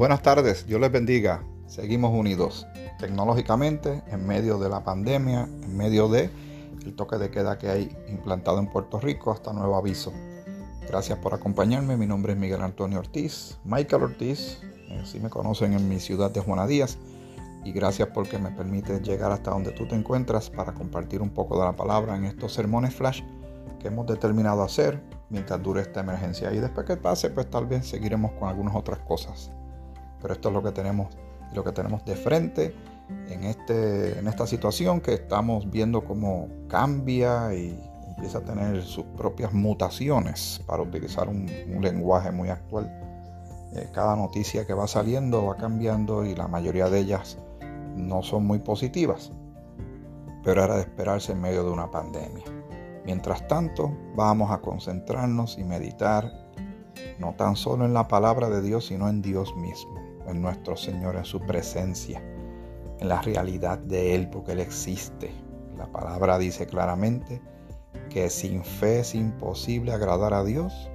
Buenas tardes, Dios les bendiga. Seguimos unidos tecnológicamente en medio de la pandemia, en medio de el toque de queda que hay implantado en Puerto Rico hasta nuevo aviso. Gracias por acompañarme. Mi nombre es Miguel Antonio Ortiz, Michael Ortiz, así me conocen en mi ciudad de Juana Díaz. Y gracias porque me permite llegar hasta donde tú te encuentras para compartir un poco de la palabra en estos sermones flash que hemos determinado hacer mientras dure esta emergencia. Y después que pase, pues tal vez seguiremos con algunas otras cosas. Pero esto es lo que tenemos, lo que tenemos de frente en, este, en esta situación que estamos viendo cómo cambia y empieza a tener sus propias mutaciones, para utilizar un, lenguaje muy actual. Eh, cada noticia que va saliendo va cambiando y la mayoría de ellas no son muy positivas, pero era de esperarse en medio de una pandemia. Mientras tanto, vamos a concentrarnos y meditar no tan solo en la palabra de Dios, sino en Dios mismo en nuestro Señor, en su presencia, en la realidad de Él, porque Él existe. La palabra dice claramente que sin fe es imposible agradar a Dios,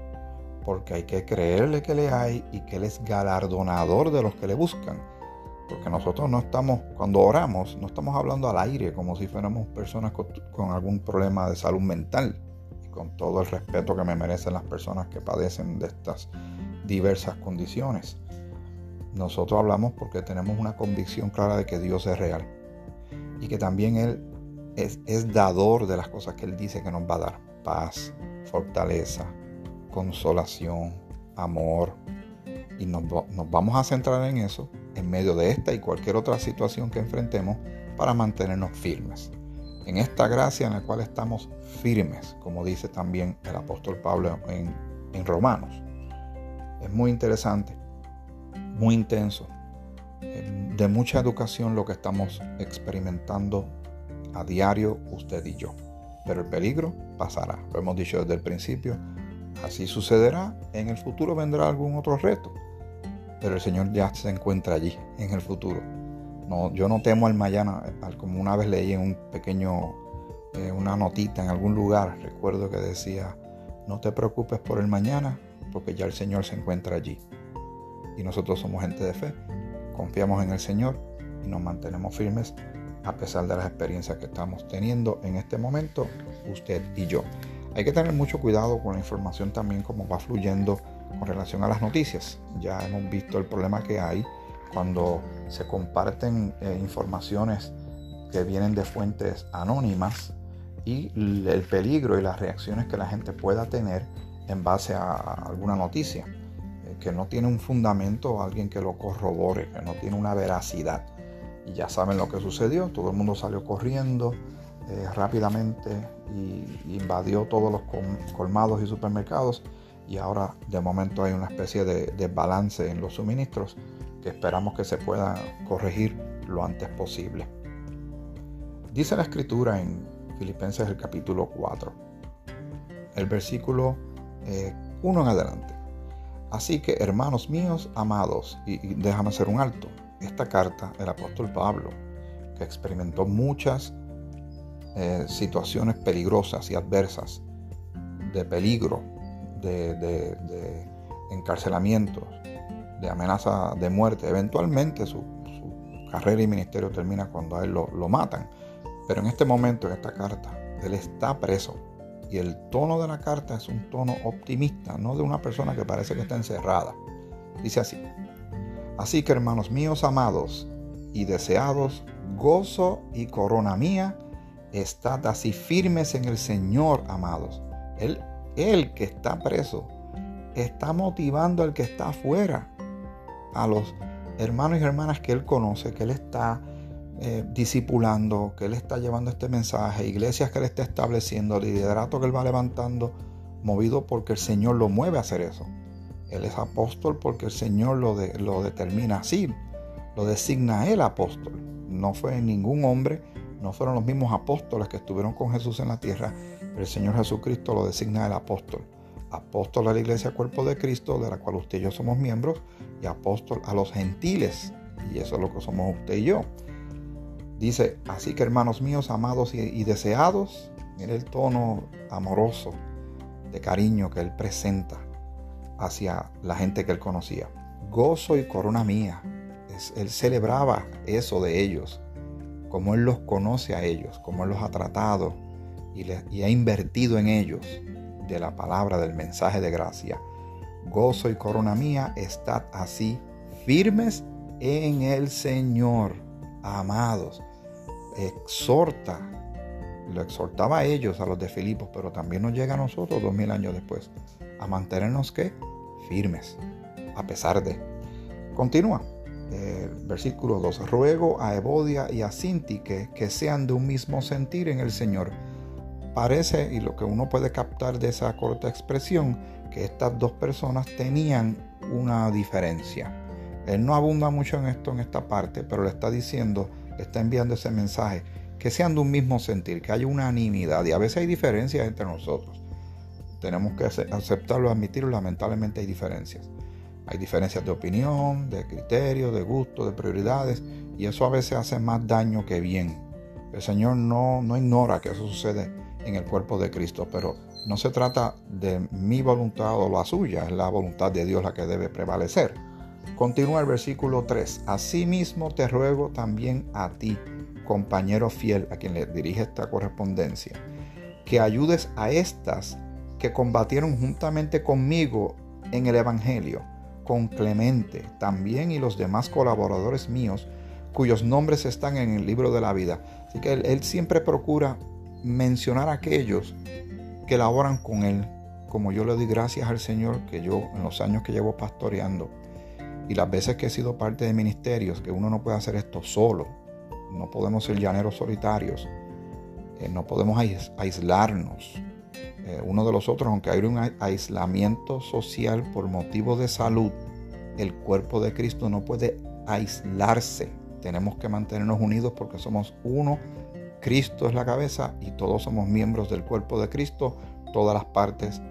porque hay que creerle que le hay y que Él es galardonador de los que le buscan. Porque nosotros no estamos, cuando oramos, no estamos hablando al aire como si fuéramos personas con, con algún problema de salud mental. Y con todo el respeto que me merecen las personas que padecen de estas diversas condiciones. Nosotros hablamos porque tenemos una convicción clara de que Dios es real y que también Él es, dador de las cosas que Él dice que nos va a dar. Paz, fortaleza, consolación, amor. Y nos, vamos a centrar en eso en medio de esta y cualquier otra situación que enfrentemos para mantenernos firmes. En esta gracia en la cual estamos firmes, como dice también el apóstol Pablo en Romanos. Es muy interesante muy intenso, eh, de mucha educación lo que estamos experimentando a diario usted y yo. Pero el peligro pasará, lo hemos dicho desde el principio, así sucederá, en el futuro vendrá algún otro reto, pero el Señor ya se encuentra allí, en el futuro. No, yo no temo al mañana, como una vez leí en un pequeño, eh, una notita en algún lugar, recuerdo que decía, no te preocupes por el mañana, porque ya el Señor se encuentra allí y nosotros somos gente de fe. Confiamos en el Señor y nos mantenemos firmes a pesar de las experiencias que estamos teniendo en este momento, usted y yo. Hay que tener mucho cuidado con la información también como va fluyendo con relación a las noticias. Ya hemos visto el problema que hay cuando se comparten eh, informaciones que vienen de fuentes anónimas y el peligro y las reacciones que la gente pueda tener en base a alguna noticia que no tiene un fundamento, alguien que lo corrobore, que no tiene una veracidad. Y ya saben lo que sucedió, todo el mundo salió corriendo eh, rápidamente y invadió todos los colmados y supermercados y ahora de momento hay una especie de desbalance en los suministros que esperamos que se pueda corregir lo antes posible. Dice la escritura en Filipenses el capítulo 4, el versículo 1 eh, en adelante. Así que, hermanos míos, amados, y, déjame hacer un alto, esta carta del apóstol Pablo, que experimentó muchas eh, situaciones peligrosas y adversas, de peligro, de, de, encarcelamientos, de amenaza de muerte. Eventualmente su, carrera y ministerio termina cuando a él lo, lo matan. Pero en este momento, en esta carta, él está preso y el tono de la carta es un tono optimista, no de una persona que parece que está encerrada. Dice así, así que hermanos míos amados y deseados, gozo y corona mía, estad así firmes en el Señor, amados. Él, él que está preso, está motivando al que está afuera, a los hermanos y hermanas que él conoce, que él está eh, discipulando, que Él está llevando este mensaje, iglesias que Él está estableciendo, liderato que Él va levantando, movido porque el Señor lo mueve a hacer eso. Él es apóstol porque el Señor lo, lo determina así, lo designa Él apóstol. No fue ningún hombre, no fueron los mismos apóstoles que estuvieron con Jesús en la tierra, pero el Señor Jesucristo lo designa el apóstol. Apóstol a la iglesia cuerpo de Cristo, de la cual usted y yo somos miembros, y apóstol a los gentiles, y eso es lo que somos usted y yo. Dice, así que hermanos míos, amados y, deseados, mire el tono amoroso de cariño que él presenta hacia la gente que él conocía. gozo y corona mía. él celebraba eso de ellos, como Él los conoce a ellos, como Él los ha tratado y, y ha invertido en ellos de la palabra del mensaje de gracia. Gozo y corona mía, estad así firmes en el Señor, amados. Exhorta, lo exhortaba a ellos, a los de Filipos, pero también nos llega a nosotros dos mil años después, a mantenernos que firmes, a pesar de. Continúa. Eh, versículo 2. Ruego a Evodia y a Sintique que sean de un mismo sentir en el Señor. Parece, y lo que uno puede captar de esa corta expresión, que estas dos personas tenían una diferencia. Él no abunda mucho en esto en esta parte, pero le está diciendo, está enviando ese mensaje, que sean de un mismo sentir, que haya unanimidad. Y a veces hay diferencias entre nosotros. Tenemos que aceptarlo, admitirlo, lamentablemente hay diferencias. Hay diferencias de opinión, de criterio, de gusto, de prioridades, y eso a veces hace más daño que bien. El Señor no, no ignora que eso sucede en el cuerpo de Cristo, pero no se trata de mi voluntad o la suya, es la voluntad de Dios la que debe prevalecer. Continúa el versículo 3. Asimismo te ruego también a ti, compañero fiel a quien le dirige esta correspondencia, que ayudes a estas que combatieron juntamente conmigo en el Evangelio, con Clemente también y los demás colaboradores míos, cuyos nombres están en el libro de la vida. Así que él, siempre procura mencionar a aquellos que laboran con él, como yo le doy gracias al Señor que yo en los años que llevo pastoreando y las veces que he sido parte de ministerios, que uno no puede hacer esto solo, no podemos ser llaneros solitarios, eh, no podemos aislarnos eh, uno de los otros, aunque hay un aislamiento social por motivo de salud, el cuerpo de Cristo no puede aislarse. Tenemos que mantenernos unidos porque somos uno. Cristo es la cabeza y todos somos miembros del cuerpo de Cristo. Todas las partes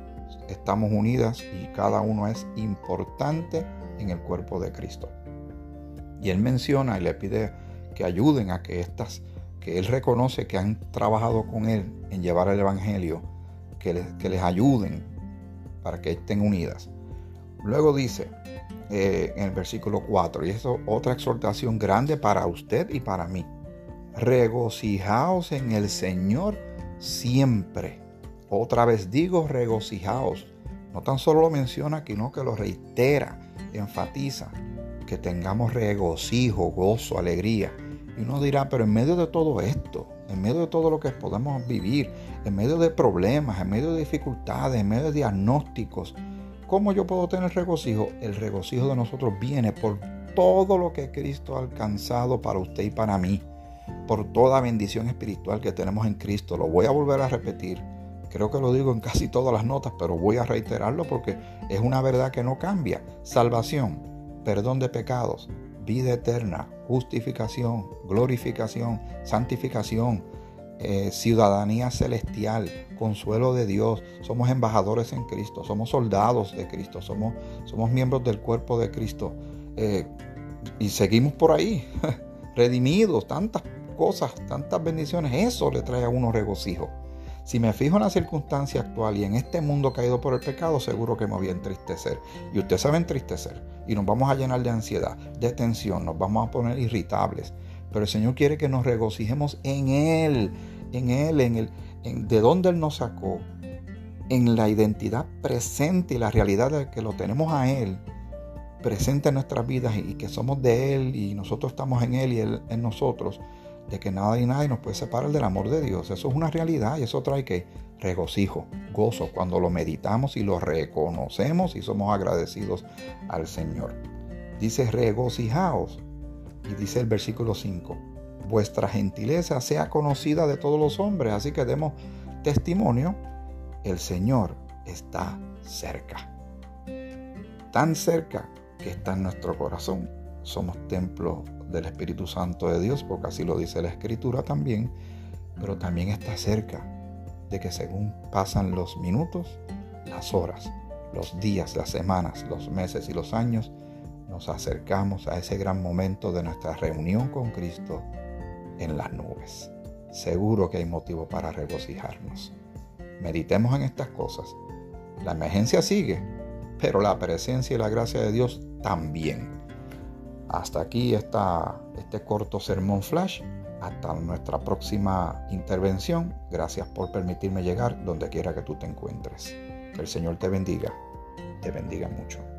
estamos unidas y cada uno es importante en el cuerpo de Cristo. Y él menciona y le pide que ayuden a que estas, que él reconoce que han trabajado con él en llevar el Evangelio, que les, ayuden para que estén unidas. Luego dice eh, en el versículo 4, y eso otra exhortación grande para usted y para mí. Regocijaos en el Señor siempre. Otra vez digo regocijaos. No tan solo lo menciona, sino que lo reitera, enfatiza. Que tengamos regocijo, gozo, alegría. Y uno dirá, pero en medio de todo esto, en medio de todo lo que podemos vivir, en medio de problemas, en medio de dificultades, en medio de diagnósticos, ¿cómo yo puedo tener regocijo? El regocijo de nosotros viene por todo lo que Cristo ha alcanzado para usted y para mí, por toda bendición espiritual que tenemos en Cristo. Lo voy a volver a repetir. Creo que lo digo en casi todas las notas, pero voy a reiterarlo porque es una verdad que no cambia. Salvación, perdón de pecados, vida eterna, justificación, glorificación, santificación, eh, ciudadanía celestial, consuelo de Dios. Somos embajadores en Cristo, somos soldados de Cristo, somos, somos miembros del cuerpo de Cristo. Eh, y seguimos por ahí, redimidos, tantas cosas, tantas bendiciones. Eso le trae a uno regocijo. Si me fijo en la circunstancia actual y en este mundo caído por el pecado, seguro que me voy a entristecer. Y usted sabe entristecer. Y nos vamos a llenar de ansiedad, de tensión, nos vamos a poner irritables. Pero el Señor quiere que nos regocijemos en Él, en Él, en el, de dónde Él nos sacó, en la identidad presente y la realidad de que lo tenemos a Él presente en nuestras vidas y que somos de Él y nosotros estamos en Él y Él en nosotros de que nada y nadie nos puede separar del amor de Dios. Eso es una realidad y eso trae que regocijo, gozo cuando lo meditamos y lo reconocemos y somos agradecidos al Señor. Dice regocijaos y dice el versículo 5, vuestra gentileza sea conocida de todos los hombres, así que demos testimonio, el Señor está cerca. Tan cerca que está en nuestro corazón. Somos templo del Espíritu Santo de Dios, porque así lo dice la Escritura también, pero también está cerca de que según pasan los minutos, las horas, los días, las semanas, los meses y los años, nos acercamos a ese gran momento de nuestra reunión con Cristo en las nubes. Seguro que hay motivo para regocijarnos. Meditemos en estas cosas. La emergencia sigue, pero la presencia y la gracia de Dios también. Hasta aquí está este corto sermón flash. Hasta nuestra próxima intervención. Gracias por permitirme llegar donde quiera que tú te encuentres. Que el Señor te bendiga. Te bendiga mucho.